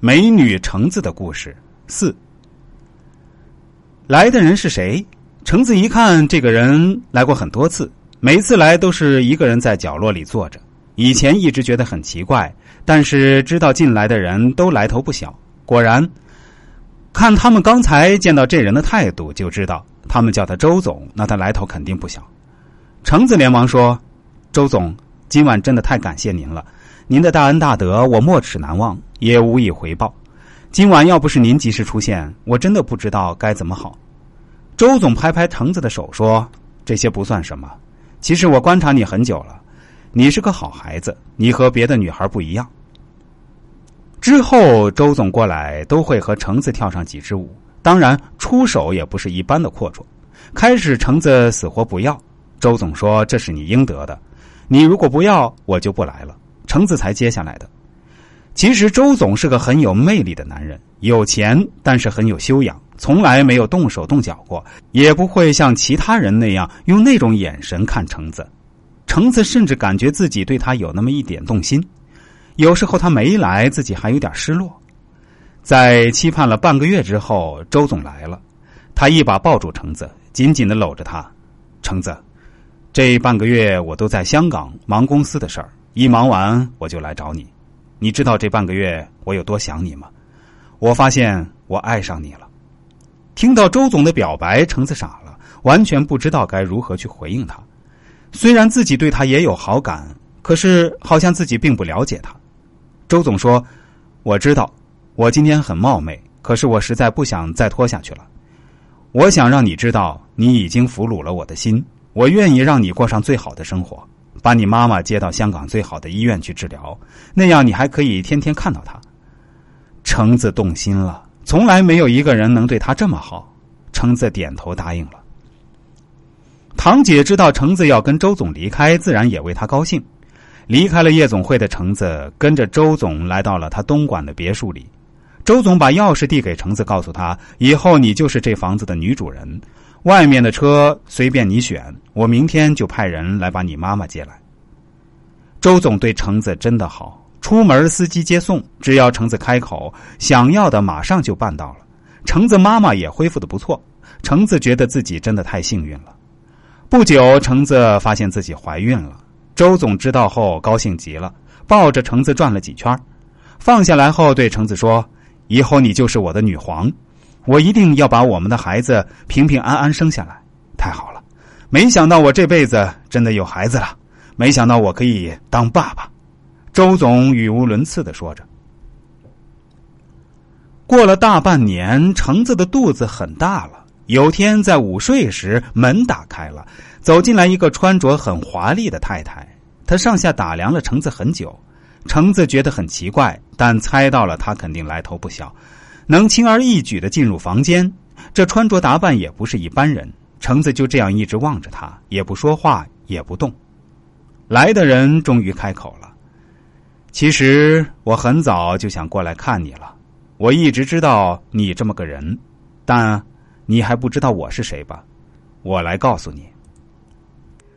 美女橙子的故事四。来的人是谁？橙子一看，这个人来过很多次，每次来都是一个人在角落里坐着。以前一直觉得很奇怪，但是知道进来的人都来头不小。果然，看他们刚才见到这人的态度，就知道他们叫他周总，那他来头肯定不小。橙子连忙说：“周总，今晚真的太感谢您了。”您的大恩大德，我没齿难忘，也无以回报。今晚要不是您及时出现，我真的不知道该怎么好。周总拍拍橙子的手说：“这些不算什么。其实我观察你很久了，你是个好孩子，你和别的女孩不一样。”之后，周总过来都会和橙子跳上几支舞，当然出手也不是一般的阔绰。开始，橙子死活不要，周总说：“这是你应得的，你如果不要，我就不来了。”橙子才接下来的。其实周总是个很有魅力的男人，有钱，但是很有修养，从来没有动手动脚过，也不会像其他人那样用那种眼神看橙子。橙子甚至感觉自己对他有那么一点动心。有时候他没来，自己还有点失落。在期盼了半个月之后，周总来了，他一把抱住橙子，紧紧的搂着他。橙子，这半个月我都在香港忙公司的事儿。一忙完我就来找你，你知道这半个月我有多想你吗？我发现我爱上你了。听到周总的表白，橙子傻了，完全不知道该如何去回应他。虽然自己对他也有好感，可是好像自己并不了解他。周总说：“我知道，我今天很冒昧，可是我实在不想再拖下去了。我想让你知道，你已经俘虏了我的心，我愿意让你过上最好的生活。”把你妈妈接到香港最好的医院去治疗，那样你还可以天天看到她。橙子动心了，从来没有一个人能对她这么好。橙子点头答应了。堂姐知道橙子要跟周总离开，自然也为他高兴。离开了夜总会的橙子，跟着周总来到了他东莞的别墅里。周总把钥匙递给橙子，告诉他：“以后你就是这房子的女主人。”外面的车随便你选，我明天就派人来把你妈妈接来。周总对橙子真的好，出门司机接送，只要橙子开口，想要的马上就办到了。橙子妈妈也恢复的不错，橙子觉得自己真的太幸运了。不久，橙子发现自己怀孕了。周总知道后高兴极了，抱着橙子转了几圈，放下来后对橙子说：“以后你就是我的女皇。”我一定要把我们的孩子平平安安生下来，太好了！没想到我这辈子真的有孩子了，没想到我可以当爸爸。周总语无伦次的说着。过了大半年，橙子的肚子很大了。有天在午睡时，门打开了，走进来一个穿着很华丽的太太。她上下打量了橙子很久，橙子觉得很奇怪，但猜到了她肯定来头不小。能轻而易举的进入房间，这穿着打扮也不是一般人。橙子就这样一直望着他，也不说话，也不动。来的人终于开口了：“其实我很早就想过来看你了。我一直知道你这么个人，但你还不知道我是谁吧？我来告诉你。”